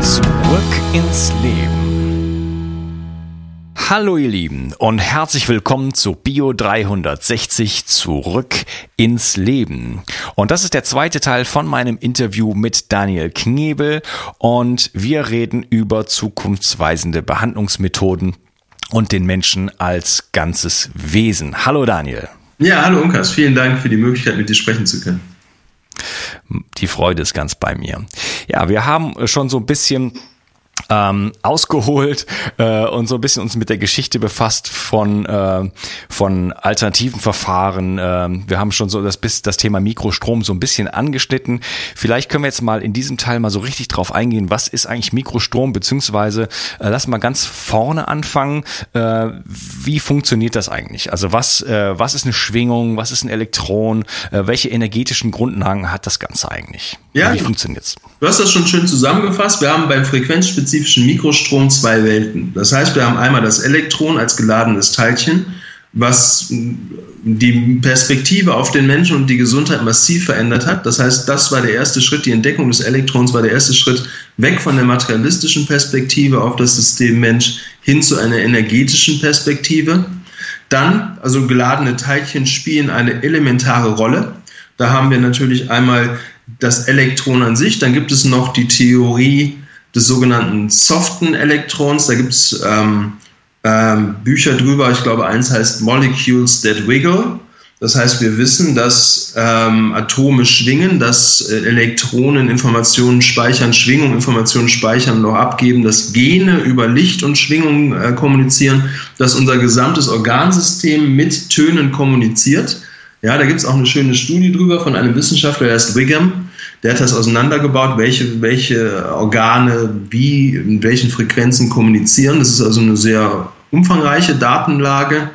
Zurück ins Leben. Hallo ihr Lieben und herzlich willkommen zu Bio 360 Zurück ins Leben. Und das ist der zweite Teil von meinem Interview mit Daniel Knebel und wir reden über zukunftsweisende Behandlungsmethoden und den Menschen als ganzes Wesen. Hallo Daniel. Ja, hallo Unkas, vielen Dank für die Möglichkeit, mit dir sprechen zu können. Die Freude ist ganz bei mir. Ja, wir haben schon so ein bisschen ähm, ausgeholt äh, und so ein bisschen uns mit der Geschichte befasst von äh, von alternativen Verfahren. Äh, wir haben schon so das bis das Thema Mikrostrom so ein bisschen angeschnitten. Vielleicht können wir jetzt mal in diesem Teil mal so richtig drauf eingehen. Was ist eigentlich Mikrostrom? Beziehungsweise äh, lass mal ganz vorne anfangen. Äh, wie funktioniert das eigentlich? Also was äh, was ist eine Schwingung? Was ist ein Elektron? Äh, welche energetischen Grundlagen hat das Ganze eigentlich? Ja, wie funktioniert's? Du hast das schon schön zusammengefasst. Wir haben beim frequenzspezifischen Mikrostrom zwei Welten. Das heißt, wir haben einmal das Elektron als geladenes Teilchen, was die Perspektive auf den Menschen und die Gesundheit massiv verändert hat. Das heißt, das war der erste Schritt, die Entdeckung des Elektrons war der erste Schritt weg von der materialistischen Perspektive auf das System Mensch hin zu einer energetischen Perspektive. Dann, also geladene Teilchen spielen eine elementare Rolle. Da haben wir natürlich einmal das Elektron an sich. Dann gibt es noch die Theorie des sogenannten soften Elektrons. Da gibt es ähm, ähm, Bücher drüber. Ich glaube, eins heißt Molecules That Wiggle. Das heißt, wir wissen, dass ähm, Atome schwingen, dass äh, Elektronen Informationen speichern, Schwingung Informationen speichern und auch abgeben, dass Gene über Licht und Schwingung äh, kommunizieren, dass unser gesamtes Organsystem mit Tönen kommuniziert. Ja, da gibt es auch eine schöne Studie drüber von einem Wissenschaftler, der heißt Wiggum. Der hat das auseinandergebaut, welche, welche Organe wie in welchen Frequenzen kommunizieren. Das ist also eine sehr umfangreiche Datenlage.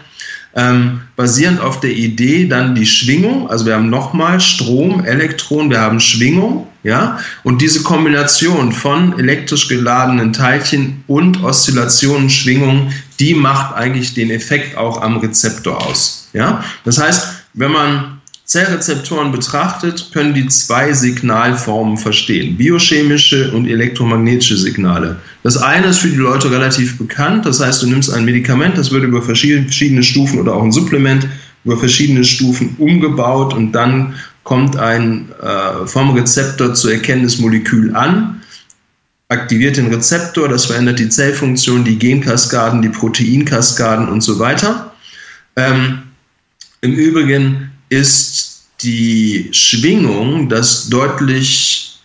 Ähm, basierend auf der Idee dann die Schwingung, also wir haben nochmal Strom, Elektron, wir haben Schwingung, ja, und diese Kombination von elektrisch geladenen Teilchen und Oszillationen, Schwingungen, die macht eigentlich den Effekt auch am Rezeptor aus, ja. Das heißt, wenn man Zellrezeptoren betrachtet, können die zwei Signalformen verstehen, biochemische und elektromagnetische Signale. Das eine ist für die Leute relativ bekannt, das heißt, du nimmst ein Medikament, das wird über verschiedene Stufen oder auch ein Supplement über verschiedene Stufen umgebaut und dann kommt ein äh, vom Rezeptor zu erkennendes Molekül an, aktiviert den Rezeptor, das verändert die Zellfunktion, die Genkaskaden, die Proteinkaskaden und so weiter. Ähm, im Übrigen ist die Schwingung das deutlich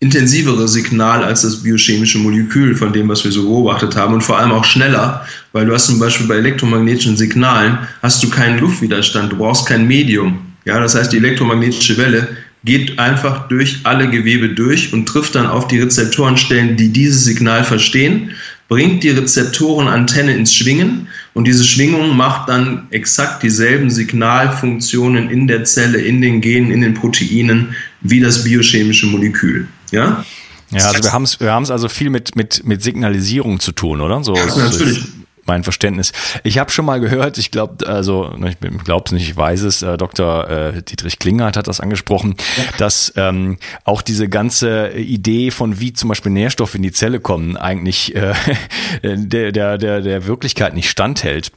intensivere Signal als das biochemische Molekül von dem, was wir so beobachtet haben und vor allem auch schneller, weil du hast zum Beispiel bei elektromagnetischen Signalen hast du keinen Luftwiderstand, du brauchst kein Medium. Ja, das heißt, die elektromagnetische Welle geht einfach durch alle Gewebe durch und trifft dann auf die Rezeptorenstellen, die dieses Signal verstehen bringt die Rezeptorenantenne ins Schwingen und diese Schwingung macht dann exakt dieselben Signalfunktionen in der Zelle, in den Genen, in den Proteinen wie das biochemische Molekül. Ja? Ja, also wir haben es wir haben's also viel mit, mit, mit Signalisierung zu tun, oder? So, ja, natürlich mein Verständnis. Ich habe schon mal gehört, ich glaube, also ich glaube es nicht, ich weiß es, äh, Dr. Äh, Dietrich Klingert hat das angesprochen, ja. dass ähm, auch diese ganze Idee von wie zum Beispiel Nährstoffe in die Zelle kommen, eigentlich äh, der, der, der, der Wirklichkeit nicht standhält.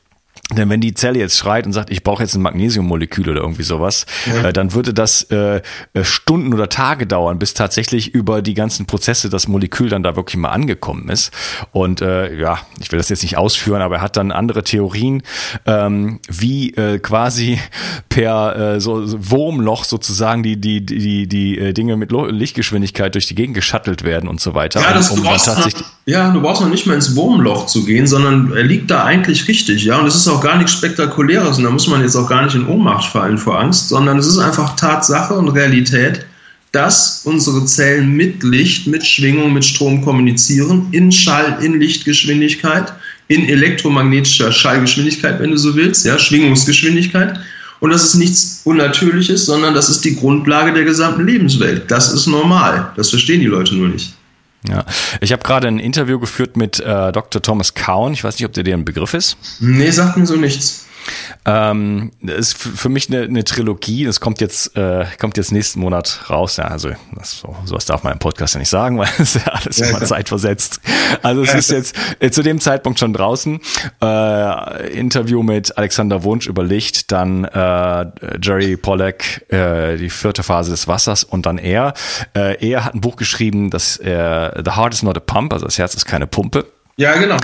Denn wenn die Zelle jetzt schreit und sagt, ich brauche jetzt ein Magnesiummolekül oder irgendwie sowas, ja. äh, dann würde das äh, äh, Stunden oder Tage dauern, bis tatsächlich über die ganzen Prozesse das Molekül dann da wirklich mal angekommen ist. Und äh, ja, ich will das jetzt nicht ausführen, aber er hat dann andere Theorien, ähm, wie äh, quasi per äh, so Wurmloch sozusagen die die die die äh, Dinge mit Lichtgeschwindigkeit durch die Gegend geschattelt werden und so weiter. Ja, das um, um tatsächlich ja, du brauchst noch nicht mal ins Wurmloch zu gehen, sondern er liegt da eigentlich richtig, ja. Und es ist auch gar nichts Spektakuläres und da muss man jetzt auch gar nicht in Ohnmacht fallen vor Angst, sondern es ist einfach Tatsache und Realität, dass unsere Zellen mit Licht, mit Schwingung, mit Strom kommunizieren, in Schall, in Lichtgeschwindigkeit, in elektromagnetischer Schallgeschwindigkeit, wenn du so willst, ja, Schwingungsgeschwindigkeit. Und das ist nichts Unnatürliches, sondern das ist die Grundlage der gesamten Lebenswelt. Das ist normal. Das verstehen die Leute nur nicht. Ja, ich habe gerade ein Interview geführt mit äh, Dr. Thomas Cowan. Ich weiß nicht, ob der dir ein Begriff ist. Nee, sagt mir so nichts. Ähm, das ist für mich eine, eine Trilogie. Das kommt jetzt, äh, kommt jetzt nächsten Monat raus. Ja, also das, so, sowas darf man im Podcast ja nicht sagen, weil es ja alles ja, immer zeitversetzt. Also es ist jetzt äh, zu dem Zeitpunkt schon draußen. Äh, Interview mit Alexander Wunsch über Licht, dann äh, Jerry Pollack, äh, die vierte Phase des Wassers und dann er. Äh, er hat ein Buch geschrieben, das äh, The Heart is not a Pump, also das Herz ist keine Pumpe. Ja, genau.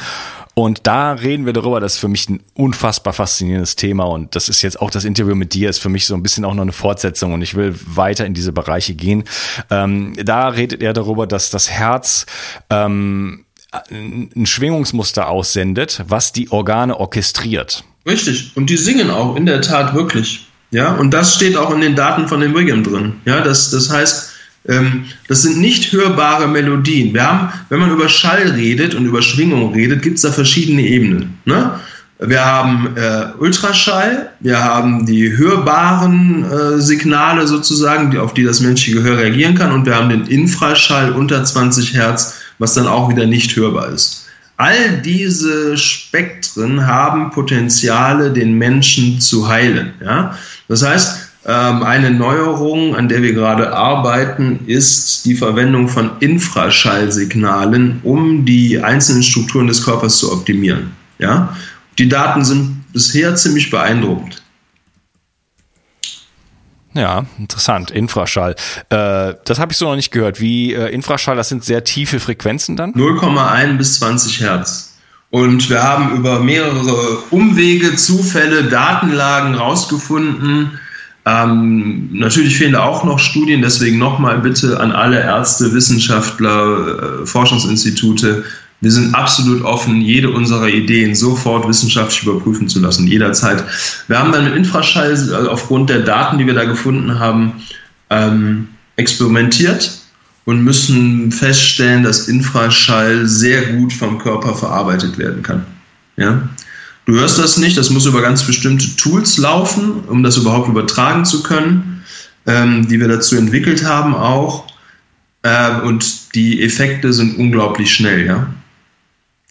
Und da reden wir darüber, das ist für mich ein unfassbar faszinierendes Thema und das ist jetzt auch das Interview mit dir, ist für mich so ein bisschen auch noch eine Fortsetzung und ich will weiter in diese Bereiche gehen. Ähm, da redet er darüber, dass das Herz ähm, ein Schwingungsmuster aussendet, was die Organe orchestriert. Richtig. Und die singen auch in der Tat wirklich. Ja, und das steht auch in den Daten von dem William drin. Ja, das, das heißt, das sind nicht hörbare Melodien. Wir haben, wenn man über Schall redet und über Schwingung redet, gibt es da verschiedene Ebenen. Ne? Wir haben äh, Ultraschall, wir haben die hörbaren äh, Signale sozusagen, die, auf die das menschliche Gehör reagieren kann, und wir haben den Infraschall unter 20 Hertz, was dann auch wieder nicht hörbar ist. All diese Spektren haben Potenziale, den Menschen zu heilen. Ja? Das heißt, ähm, eine Neuerung, an der wir gerade arbeiten, ist die Verwendung von Infraschallsignalen, um die einzelnen Strukturen des Körpers zu optimieren. Ja? Die Daten sind bisher ziemlich beeindruckend. Ja, interessant. Infraschall. Äh, das habe ich so noch nicht gehört. Wie äh, Infraschall, das sind sehr tiefe Frequenzen dann? 0,1 bis 20 Hertz. Und wir haben über mehrere Umwege, Zufälle, Datenlagen rausgefunden, ähm, natürlich fehlen da auch noch Studien, deswegen nochmal bitte an alle Ärzte, Wissenschaftler, äh, Forschungsinstitute. Wir sind absolut offen, jede unserer Ideen sofort wissenschaftlich überprüfen zu lassen, jederzeit. Wir haben dann mit Infraschall also aufgrund der Daten, die wir da gefunden haben, ähm, experimentiert und müssen feststellen, dass Infraschall sehr gut vom Körper verarbeitet werden kann. Ja? Du hörst das nicht, das muss über ganz bestimmte Tools laufen, um das überhaupt übertragen zu können, ähm, die wir dazu entwickelt haben auch. Äh, und die Effekte sind unglaublich schnell, ja.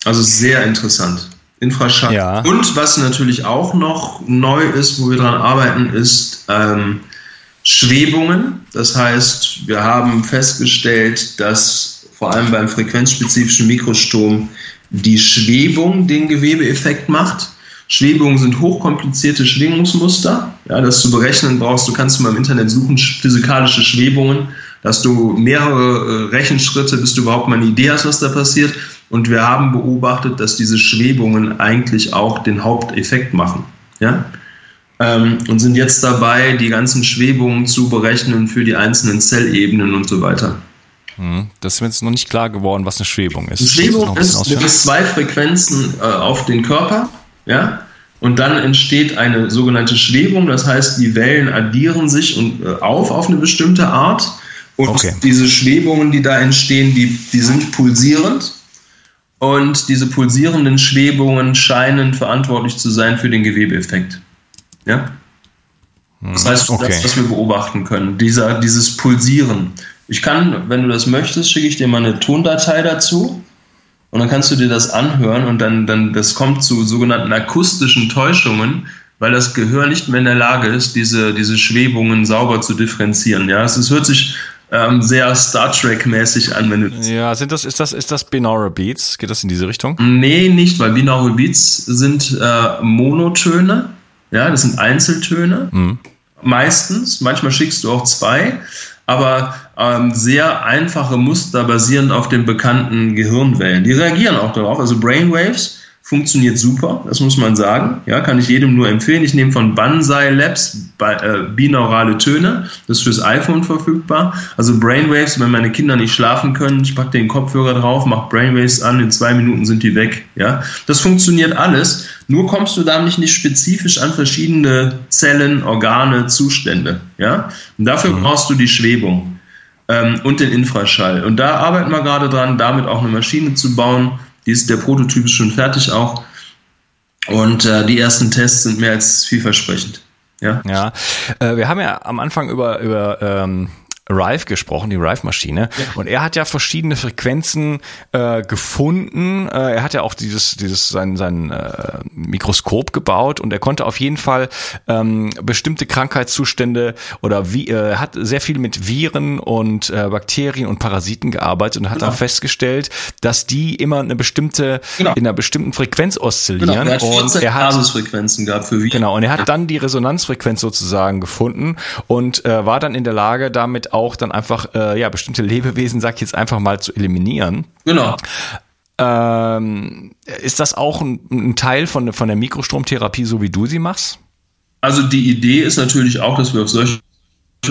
Also sehr interessant. Infraschall. Ja. Und was natürlich auch noch neu ist, wo wir dran arbeiten, ist ähm, Schwebungen. Das heißt, wir haben festgestellt, dass vor allem beim frequenzspezifischen Mikrostrom die Schwebung den Gewebeeffekt macht. Schwebungen sind hochkomplizierte Schwingungsmuster. Ja, das zu berechnen brauchst du, kannst du mal im Internet suchen, physikalische Schwebungen, dass du mehrere äh, Rechenschritte, bis du überhaupt mal eine Idee hast, was da passiert. Und wir haben beobachtet, dass diese Schwebungen eigentlich auch den Haupteffekt machen. Ja? Ähm, und sind jetzt dabei, die ganzen Schwebungen zu berechnen für die einzelnen Zellebenen und so weiter. Hm, das ist mir jetzt noch nicht klar geworden, was eine Schwebung ist. Schwebung ist, du hast zwei Frequenzen äh, auf den Körper, ja, und dann entsteht eine sogenannte Schwebung, das heißt, die Wellen addieren sich und, äh, auf auf eine bestimmte Art. Und okay. diese Schwebungen, die da entstehen, die, die sind pulsierend. Und diese pulsierenden Schwebungen scheinen verantwortlich zu sein für den Gewebeeffekt. Ja? Das hm, heißt, okay. das, was wir beobachten können, dieser, dieses Pulsieren. Ich kann, wenn du das möchtest, schicke ich dir mal eine Tondatei dazu und dann kannst du dir das anhören und dann, dann das kommt zu sogenannten akustischen Täuschungen, weil das Gehör nicht mehr in der Lage ist, diese, diese Schwebungen sauber zu differenzieren. Ja, es, es hört sich ähm, sehr Star Trek-mäßig an, wenn du das Ja, sind das, ist das, ist das Binaural Beats? Geht das in diese Richtung? Nee, nicht, weil Binaural Beats sind äh, Monotöne. Ja, das sind Einzeltöne. Mhm. Meistens. Manchmal schickst du auch zwei aber ähm, sehr einfache Muster basierend auf den bekannten Gehirnwellen. Die reagieren auch darauf. Also Brainwaves funktioniert super, das muss man sagen. Ja, kann ich jedem nur empfehlen. Ich nehme von Banzai Labs äh, binaurale Töne, das ist fürs iPhone verfügbar. Also Brainwaves, wenn meine Kinder nicht schlafen können, ich packe den Kopfhörer drauf, mache Brainwaves an, in zwei Minuten sind die weg. Ja, das funktioniert alles. Nur kommst du damit nicht spezifisch an verschiedene Zellen, Organe, Zustände. Ja, und dafür mhm. brauchst du die Schwebung. ähm, und den Infraschall. Und da arbeiten wir gerade dran, damit auch eine Maschine zu bauen. Ist, der Prototyp ist schon fertig auch. Und äh, die ersten Tests sind mehr als vielversprechend. Ja, ja. Äh, wir haben ja am Anfang über, über ähm, Rive gesprochen, die Rive-Maschine. Ja. Und er hat ja verschiedene Frequenzen äh, gefunden. Äh, er hat ja auch dieses, dieses sein, sein äh, Mikroskop gebaut und er konnte auf jeden Fall ähm, bestimmte Krankheitszustände oder wie äh, hat sehr viel mit Viren und äh, Bakterien und Parasiten gearbeitet und hat genau. dann festgestellt, dass die immer eine bestimmte genau. in einer bestimmten Frequenz oszillieren. Genau. Er hat und er hat Basisfrequenzen gehabt für Viren. Genau. Und er hat dann die Resonanzfrequenz sozusagen gefunden und äh, war dann in der Lage, damit auch dann einfach äh, ja bestimmte Lebewesen, sag ich jetzt einfach mal, zu eliminieren. Genau. Ähm, ist das auch ein, ein, Teil von, von der Mikrostromtherapie, so wie du sie machst? Also die Idee ist natürlich auch, dass wir auf solche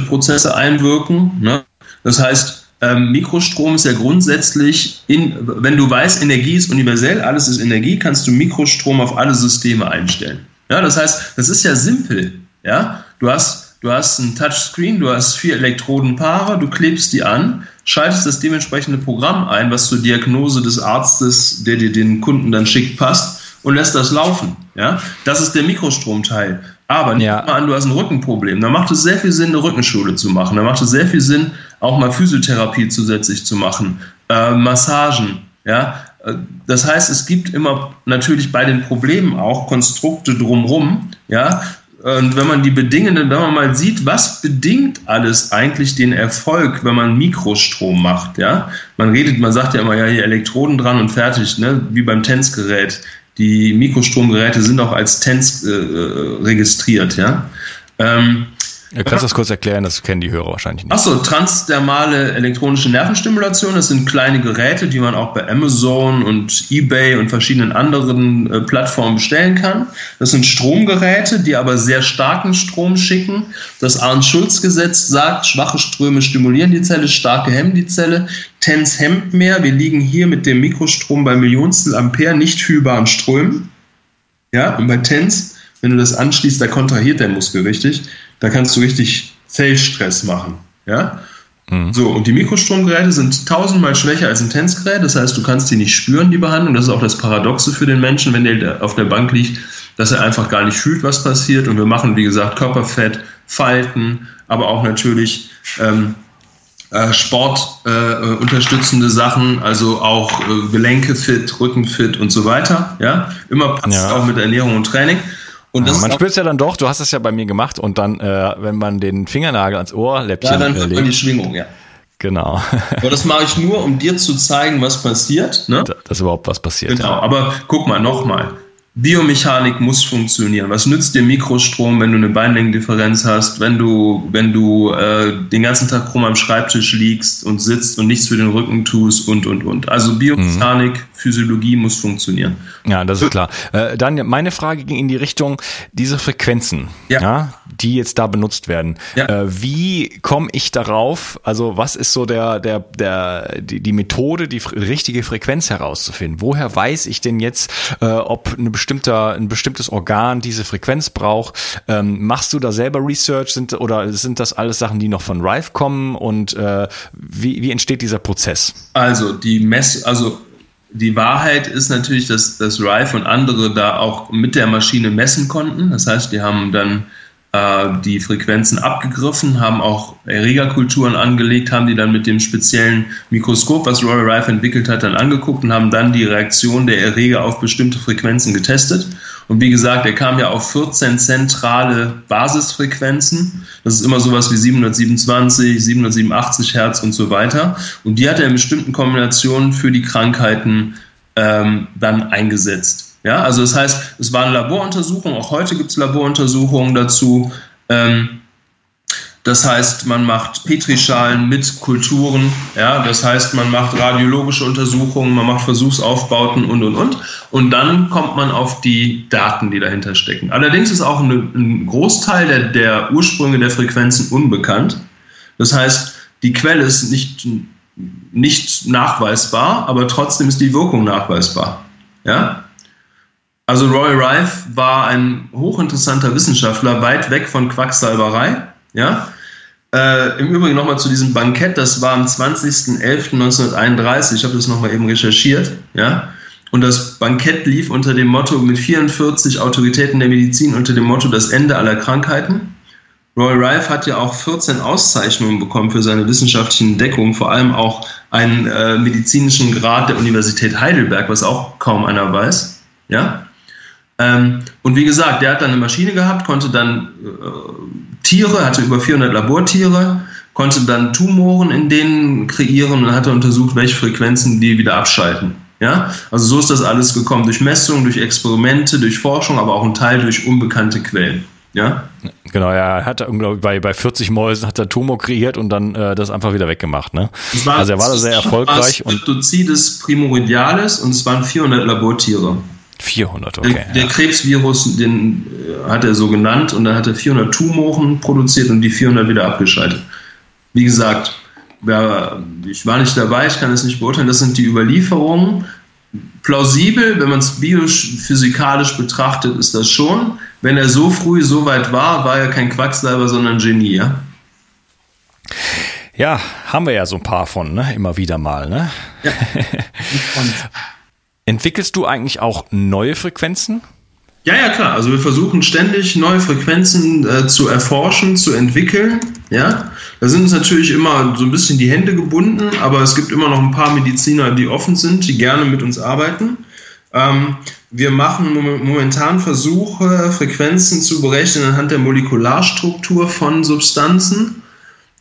Prozesse einwirken. Ne? Das heißt, ähm, Mikrostrom ist ja grundsätzlich, in, wenn du weißt, Energie ist universell, alles ist Energie, kannst du Mikrostrom auf alle Systeme einstellen. Ja, das heißt, das ist ja simpel. Ja, du hast Du hast ein Touchscreen, du hast vier Elektrodenpaare, du klebst die an, schaltest das dementsprechende Programm ein, was zur Diagnose des Arztes, der dir den Kunden dann schickt, passt und lässt das laufen. Ja? Das ist der Mikrostromteil. Aber nimm ja. mal an, du hast ein Rückenproblem. Da macht es sehr viel Sinn, eine Rückenschule zu machen. Da macht es sehr viel Sinn, auch mal Physiotherapie zusätzlich zu machen, äh, Massagen. Ja? Äh, das heißt, es gibt immer natürlich bei den Problemen auch Konstrukte drumherum, ja, und wenn man die bedingenden, wenn man mal sieht, was bedingt alles eigentlich den Erfolg, wenn man Mikrostrom macht, ja? Man redet, man sagt ja immer, ja, hier Elektroden dran und fertig, ne? Wie beim Tänzgerät. Die Mikrostromgeräte sind auch als Tänz äh, äh registriert, ja? Ähm, Du kannst das kurz erklären, das kennen die Hörer wahrscheinlich nicht. Achso, transdermale elektronische Nervenstimulation, das sind kleine Geräte, die man auch bei Amazon und eBay und verschiedenen anderen äh, Plattformen bestellen kann. Das sind Stromgeräte, die aber sehr starken Strom schicken. Das Arndt-Schulz-Gesetz sagt, schwache Ströme stimulieren die Zelle, starke hemmen die Zelle. TENS hemmt mehr. Wir liegen hier mit dem Mikrostrom bei Millionstel Ampere nicht fühlbaren Strömen. Ja, und bei TENS, wenn du das anschließt, da kontrahiert der Muskel richtig da kannst du richtig Zellstress machen. Ja? Mhm. So, und die Mikrostromgeräte sind tausendmal schwächer als ein Tänzgerät. Das heißt, du kannst die nicht spüren, die Behandlung. Das ist auch das Paradoxe für den Menschen, wenn der auf der Bank liegt, dass er einfach gar nicht fühlt, was passiert. Und wir machen, wie gesagt, Körperfett, Falten, aber auch natürlich ähm, äh, Sport äh, unterstützende Sachen, also auch äh, Gelenke fit, Rücken fit und so weiter. Ja, immer passt ja. auch mit Ernährung und Training. Und ja, man spürt es ja dann doch, du hast es ja bei mir gemacht und dann, äh, wenn man den Fingernagel ans Ohrläppchen Ja, dann hört man die Schwingung, ja. Genau. aber das mache ich nur, um dir zu zeigen, was passiert. Ne? Dass überhaupt was passiert. Genau, ja. aber guck mal, nochmal. Biomechanik muss funktionieren. Was nützt dir Mikrostrom, wenn du eine Beinlängendifferenz hast, wenn du, wenn du äh, den ganzen Tag krumm am Schreibtisch liegst und sitzt und nichts für den Rücken tust und und und. Also Biomechanik, mhm. Physiologie muss funktionieren. Ja, das ist klar. Äh, dann meine Frage ging in die Richtung diese Frequenzen, ja. ja die jetzt da benutzt werden. Ja. Äh, wie komme ich darauf? Also was ist so der der der die, die Methode, die richtige Frequenz herauszufinden? Woher weiß ich denn jetzt, äh, ob eine bestimmter, ein bestimmtes Organ diese Frequenz braucht. Ähm, machst du da selber Research sind, oder sind das alles Sachen, die noch von Rive kommen und äh, wie, wie entsteht dieser Prozess? Also die Mess, also die Wahrheit ist natürlich, dass, dass Rive und andere da auch mit der Maschine messen konnten. Das heißt, die haben dann die Frequenzen abgegriffen, haben auch Erregerkulturen angelegt, haben die dann mit dem speziellen Mikroskop, was Roy Rife entwickelt hat, dann angeguckt und haben dann die Reaktion der Erreger auf bestimmte Frequenzen getestet. Und wie gesagt, er kam ja auf 14 zentrale Basisfrequenzen. Das ist immer sowas wie 727, 787 Hertz und so weiter. Und die hat er in bestimmten Kombinationen für die Krankheiten ähm, dann eingesetzt. Ja, also das heißt, es waren Laboruntersuchungen, auch heute gibt es Laboruntersuchungen dazu. Ähm, das heißt, man macht Petrischalen mit Kulturen, ja, das heißt, man macht radiologische Untersuchungen, man macht Versuchsaufbauten und und und. Und dann kommt man auf die Daten, die dahinter stecken. Allerdings ist auch ein Großteil der, der Ursprünge der Frequenzen unbekannt. Das heißt, die Quelle ist nicht, nicht nachweisbar, aber trotzdem ist die Wirkung nachweisbar. Ja? Also Roy Rife war ein hochinteressanter Wissenschaftler, weit weg von Quacksalberei. Ja? Äh, Im Übrigen nochmal zu diesem Bankett, das war am 20.11.1931, ich habe das nochmal eben recherchiert, ja. Und das Bankett lief unter dem Motto mit 44 Autoritäten der Medizin unter dem Motto das Ende aller Krankheiten. Roy Rife hat ja auch 14 Auszeichnungen bekommen für seine wissenschaftlichen Entdeckungen, vor allem auch einen äh, medizinischen Grad der Universität Heidelberg, was auch kaum einer weiß. Ja? Ähm, und wie gesagt, der hat dann eine Maschine gehabt, konnte dann äh, Tiere, hatte über 400 Labortiere, konnte dann Tumoren in denen kreieren und hat untersucht, welche Frequenzen die wieder abschalten. Ja? Also so ist das alles gekommen, durch Messungen, durch Experimente, durch Forschung, aber auch ein Teil durch unbekannte Quellen. Ja? Genau, er hat bei, bei 40 Mäusen hat er Tumor kreiert und dann äh, das einfach wieder weggemacht. Ne? War, also er war da sehr erfolgreich. Und Streptococcus primordialis und es waren 400 Labortiere. 400, okay. Der, der ja. Krebsvirus, den äh, hat er so genannt und dann hat er 400 Tumoren produziert und die 400 wieder abgeschaltet. Wie gesagt, ich war nicht dabei, ich kann es nicht beurteilen, das sind die Überlieferungen. Plausibel, wenn man es biophysikalisch betrachtet, ist das schon. Wenn er so früh so weit war, war er kein Quacksalber, sondern Genie, ja? Ja, haben wir ja so ein paar von, ne? Immer wieder mal, ne? Ja. Entwickelst du eigentlich auch neue Frequenzen? Ja, ja, klar. Also wir versuchen ständig neue Frequenzen äh, zu erforschen, zu entwickeln. Ja, da sind uns natürlich immer so ein bisschen die Hände gebunden, aber es gibt immer noch ein paar Mediziner, die offen sind, die gerne mit uns arbeiten. Ähm, wir machen momentan Versuche, Frequenzen zu berechnen anhand der Molekularstruktur von Substanzen.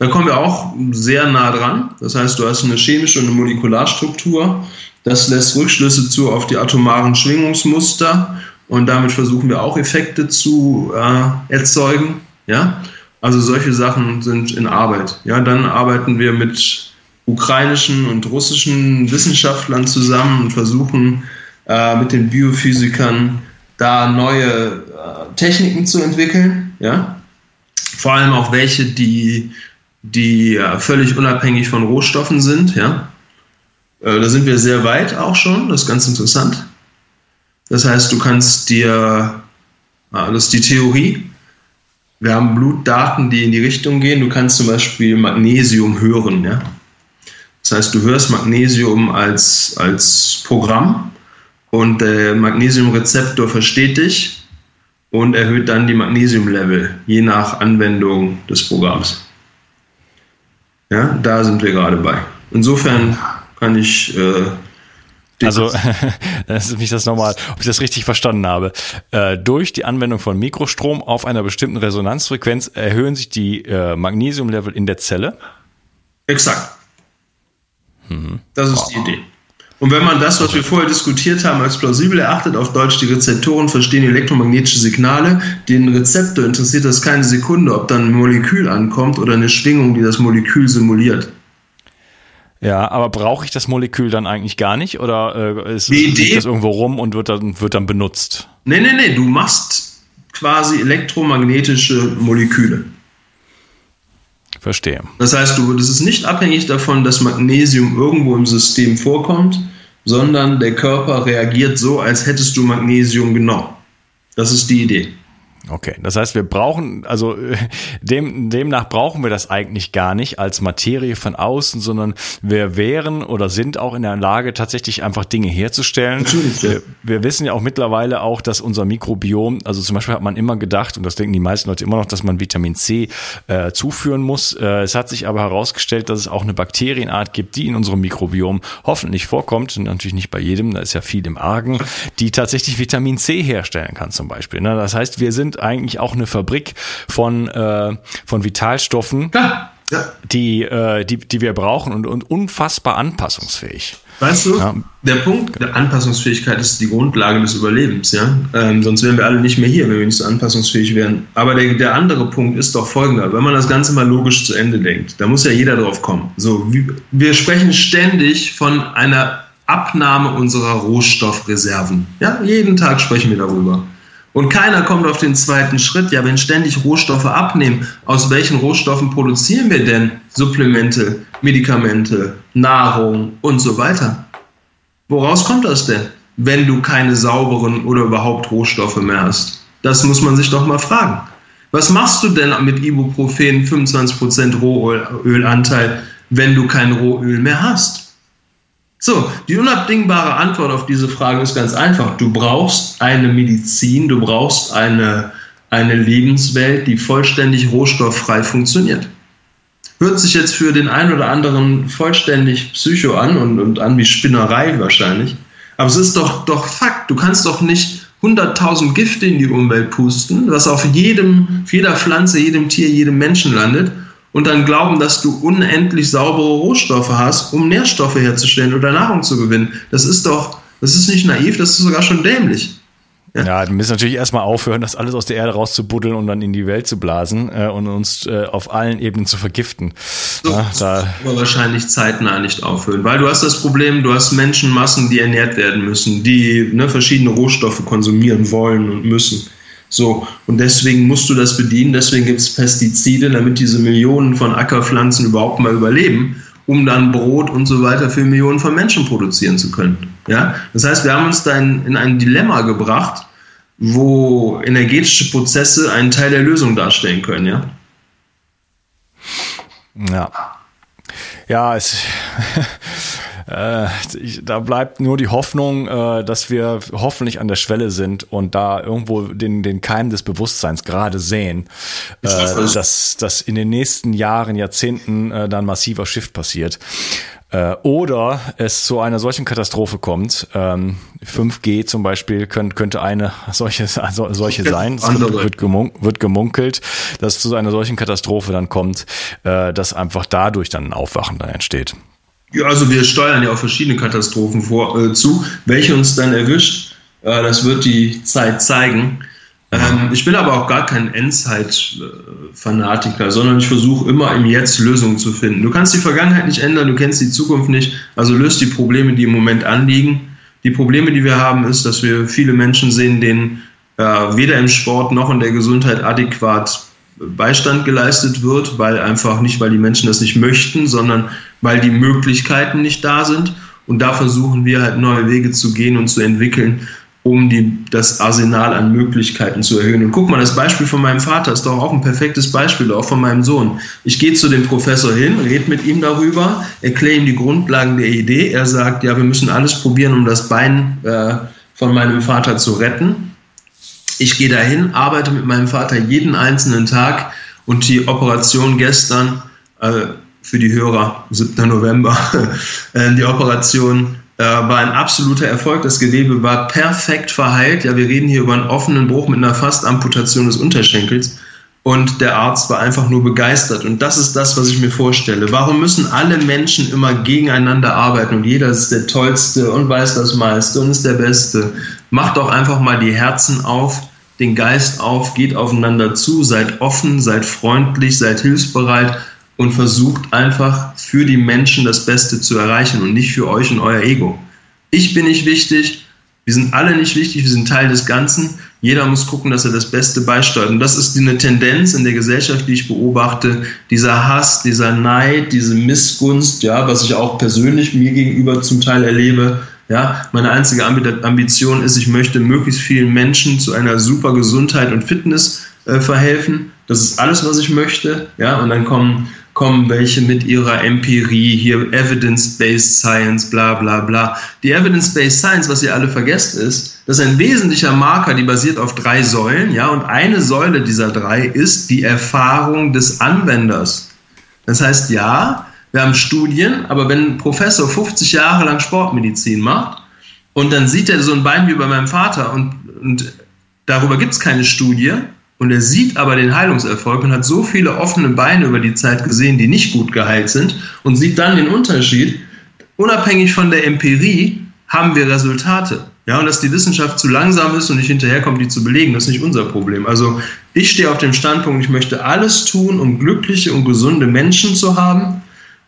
Da kommen wir auch sehr nah dran. Das heißt, du hast eine chemische und eine Molekularstruktur. Das lässt Rückschlüsse zu auf die atomaren Schwingungsmuster und damit versuchen wir auch Effekte zu äh, erzeugen. Ja? Also solche Sachen sind in Arbeit. Ja, dann arbeiten wir mit ukrainischen und russischen Wissenschaftlern zusammen und versuchen äh, mit den Biophysikern da neue äh, Techniken zu entwickeln. Ja? Vor allem auch welche, die, die äh, völlig unabhängig von Rohstoffen sind. Ja? Äh, da sind wir sehr weit auch schon, das ist ganz interessant. Das heißt, du kannst dir, das ist die Theorie, wir haben Blutdaten, die in die Richtung gehen. Du kannst zum Beispiel Magnesium hören. Ja? Das heißt, du hörst Magnesium als, als Programm und der Magnesiumrezeptor versteht dich und erhöht dann die Magnesiumlevel, je nach Anwendung des Programms. Ja, da sind wir gerade bei. Insofern kann ich. Äh, also, lass mich das nochmal, ob ich das richtig verstanden habe. Äh, durch die Anwendung von Mikrostrom auf einer bestimmten Resonanzfrequenz erhöhen sich die äh, Magnesiumlevel in der Zelle? Exakt. Mhm. Das ist wow. die Idee. Und wenn man das, was wir vorher diskutiert haben, als plausibel erachtet, auf Deutsch die Rezeptoren verstehen elektromagnetische Signale, den Rezeptor interessiert das keine Sekunde, ob dann ein Molekül ankommt oder eine Schwingung, die das Molekül simuliert. Ja, aber brauche ich das Molekül dann eigentlich gar nicht oder äh, ist, liegt das irgendwo rum und wird dann, wird dann benutzt? Nee, nee, nee, du machst quasi elektromagnetische Moleküle. Verstehe. Das heißt, du, das ist nicht abhängig davon, dass Magnesium irgendwo im System vorkommt, sondern der Körper reagiert so, als hättest du Magnesium genommen. Das ist die Idee. Okay, das heißt, wir brauchen, also dem, demnach brauchen wir das eigentlich gar nicht als Materie von außen, sondern wir wären oder sind auch in der Lage, tatsächlich einfach Dinge herzustellen. Natürlich, ja. wir, wir wissen ja auch mittlerweile auch, dass unser Mikrobiom, also zum Beispiel hat man immer gedacht, und das denken die meisten Leute immer noch, dass man Vitamin C äh, zuführen muss. Äh, es hat sich aber herausgestellt, dass es auch eine Bakterienart gibt, die in unserem Mikrobiom hoffentlich vorkommt, natürlich nicht bei jedem, da ist ja viel im Argen, die tatsächlich Vitamin C herstellen kann zum Beispiel. Ne? Das heißt, wir sind sind eigentlich auch eine Fabrik von, äh, von Vitalstoffen, ja, ja. Die, äh, die, die wir brauchen und, und unfassbar anpassungsfähig. Weißt du, ja. der Punkt der Anpassungsfähigkeit ist die Grundlage des Überlebens, ja. Ähm, sonst wären wir alle nicht mehr hier, wenn wir nicht so anpassungsfähig wären. Aber der, der andere Punkt ist doch folgender: Wenn man das Ganze mal logisch zu Ende denkt, da muss ja jeder drauf kommen. So, wir sprechen ständig von einer Abnahme unserer Rohstoffreserven. Ja, jeden Tag sprechen wir darüber. Und keiner kommt auf den zweiten Schritt. Ja, wenn ständig Rohstoffe abnehmen, aus welchen Rohstoffen produzieren wir denn Supplemente, Medikamente, Nahrung und so weiter? Woraus kommt das denn, wenn du keine sauberen oder überhaupt Rohstoffe mehr hast? Das muss man sich doch mal fragen. Was machst du denn mit Ibuprofen 25% Rohölanteil, wenn du kein Rohöl mehr hast? So, die unabdingbare Antwort auf diese Frage ist ganz einfach. Du brauchst eine Medizin, du brauchst eine, eine Lebenswelt, die vollständig rohstofffrei funktioniert. Hört sich jetzt für den einen oder anderen vollständig psycho an und, und an wie Spinnerei wahrscheinlich. Aber es ist doch, doch Fakt. Du kannst doch nicht 100.000 Gifte in die Umwelt pusten, was auf jedem, auf jeder Pflanze, jedem Tier, jedem Menschen landet und dann glauben, dass du unendlich saubere Rohstoffe hast, um Nährstoffe herzustellen oder Nahrung zu gewinnen. Das ist doch, das ist nicht naiv, das ist sogar schon dämlich. Ja, ja wir müssen natürlich erstmal aufhören, das alles aus der Erde rauszubuddeln und dann in die Welt zu blasen äh, und uns äh, auf allen Ebenen zu vergiften. So, ja, da aber wahrscheinlich zeitnah nicht aufhören, weil du hast das Problem, du hast Menschenmassen, die ernährt werden müssen, die ne, verschiedene Rohstoffe konsumieren wollen und müssen. So, und deswegen musst du das bedienen, deswegen gibt es Pestizide, damit diese Millionen von Ackerpflanzen überhaupt mal überleben, um dann Brot und so weiter für Millionen von Menschen produzieren zu können. Ja? Das heißt, wir haben uns da in, in ein Dilemma gebracht, wo energetische Prozesse einen Teil der Lösung darstellen können, ja. Ja. Ja, es, äh, da bleibt nur die Hoffnung, äh, dass wir hoffentlich an der Schwelle sind und da irgendwo den, den Keim des Bewusstseins gerade sehen, äh, dass, dass in den nächsten Jahren, Jahrzehnten äh, dann massiver Shift passiert. Äh, oder es zu einer solchen Katastrophe kommt. Ähm, 5G zum Beispiel könnt, könnte eine solche, also solche sein. Es wird, gemunk, wird gemunkelt, dass es zu einer solchen Katastrophe dann kommt, äh, dass einfach dadurch dann ein Aufwachen dann entsteht. Ja, also wir steuern ja auf verschiedene Katastrophen vor, äh, zu. Welche uns dann erwischt, äh, das wird die Zeit zeigen. Ähm, ich bin aber auch gar kein Endzeit-Fanatiker, sondern ich versuche immer im Jetzt Lösungen zu finden. Du kannst die Vergangenheit nicht ändern, du kennst die Zukunft nicht, also löst die Probleme, die im Moment anliegen. Die Probleme, die wir haben, ist, dass wir viele Menschen sehen, denen äh, weder im Sport noch in der Gesundheit adäquat Beistand geleistet wird, weil einfach nicht, weil die Menschen das nicht möchten, sondern weil die Möglichkeiten nicht da sind. Und da versuchen wir halt neue Wege zu gehen und zu entwickeln, um die, das Arsenal an Möglichkeiten zu erhöhen. Und guck mal, das Beispiel von meinem Vater ist doch auch ein perfektes Beispiel, auch von meinem Sohn. Ich gehe zu dem Professor hin, rede mit ihm darüber, erkläre ihm die Grundlagen der Idee. Er sagt, ja, wir müssen alles probieren, um das Bein äh, von meinem Vater zu retten. Ich gehe dahin, arbeite mit meinem Vater jeden einzelnen Tag und die Operation gestern, äh, für die Hörer, 7. November, äh, die Operation äh, war ein absoluter Erfolg. Das Gewebe war perfekt verheilt. Ja, wir reden hier über einen offenen Bruch mit einer Fastamputation des Unterschenkels. Und der Arzt war einfach nur begeistert. Und das ist das, was ich mir vorstelle. Warum müssen alle Menschen immer gegeneinander arbeiten und jeder ist der Tollste und weiß das meiste und ist der Beste? Macht doch einfach mal die Herzen auf den Geist auf, geht aufeinander zu, seid offen, seid freundlich, seid hilfsbereit und versucht einfach für die Menschen das Beste zu erreichen und nicht für euch und euer Ego. Ich bin nicht wichtig, wir sind alle nicht wichtig, wir sind Teil des Ganzen. Jeder muss gucken, dass er das Beste beisteuert. Und das ist eine Tendenz in der Gesellschaft, die ich beobachte. Dieser Hass, dieser Neid, diese Missgunst, ja, was ich auch persönlich mir gegenüber zum Teil erlebe, ja, meine einzige Ambition ist, ich möchte möglichst vielen Menschen zu einer super Gesundheit und Fitness äh, verhelfen. Das ist alles, was ich möchte. Ja, und dann kommen, kommen welche mit ihrer Empirie, hier Evidence-Based Science, bla bla bla. Die Evidence-Based Science, was ihr alle vergesst, ist, das ist ein wesentlicher Marker, die basiert auf drei Säulen. Ja, und eine Säule dieser drei ist die Erfahrung des Anwenders. Das heißt, ja, wir haben Studien, aber wenn ein Professor 50 Jahre lang Sportmedizin macht und dann sieht er so ein Bein wie bei meinem Vater und, und darüber gibt es keine Studie und er sieht aber den Heilungserfolg und hat so viele offene Beine über die Zeit gesehen, die nicht gut geheilt sind und sieht dann den Unterschied, unabhängig von der Empirie haben wir Resultate. Ja, und dass die Wissenschaft zu langsam ist und nicht hinterherkommt, die zu belegen, das ist nicht unser Problem. Also ich stehe auf dem Standpunkt, ich möchte alles tun, um glückliche und gesunde Menschen zu haben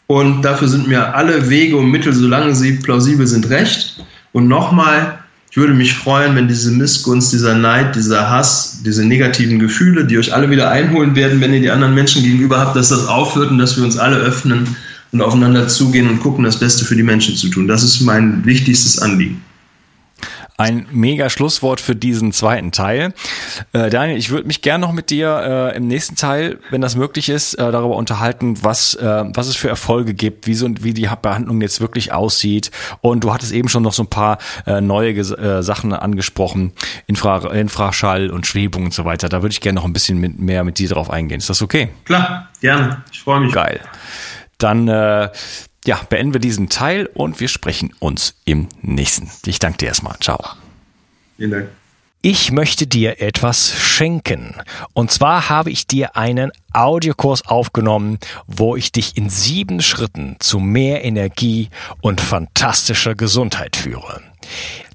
und dafür sind mir alle Wege und Mittel, solange sie plausibel sind, recht. Und nochmal, ich würde mich freuen, wenn diese Missgunst, dieser Neid, dieser Hass, diese negativen Gefühle, die euch alle wieder einholen werden, wenn ihr die anderen Menschen gegenüber habt, dass das aufhört und dass wir uns alle öffnen und aufeinander zugehen und gucken, das Beste für die Menschen zu tun. Das ist mein wichtigstes Anliegen. Ein mega Schlusswort für diesen zweiten Teil. Äh, Daniel, ich würde mich gerne noch mit dir äh, im nächsten Teil, wenn das möglich ist, äh, darüber unterhalten, was, äh, was es für Erfolge gibt, wie, so, wie die Behandlung jetzt wirklich aussieht. Und du hattest eben schon noch so ein paar äh, neue äh, Sachen angesprochen, Infra Infraschall und Schwebung und so weiter. Da würde ich gerne noch ein bisschen mit, mehr mit dir drauf eingehen. Ist das okay? Klar, gerne. Ich freue mich. Geil. Dann ja, beenden wir diesen Teil und wir sprechen uns im nächsten. Ich danke dir erstmal. Ciao. Vielen Dank. Ich möchte dir etwas schenken. Und zwar habe ich dir einen Audiokurs aufgenommen, wo ich dich in sieben Schritten zu mehr Energie und fantastischer Gesundheit führe.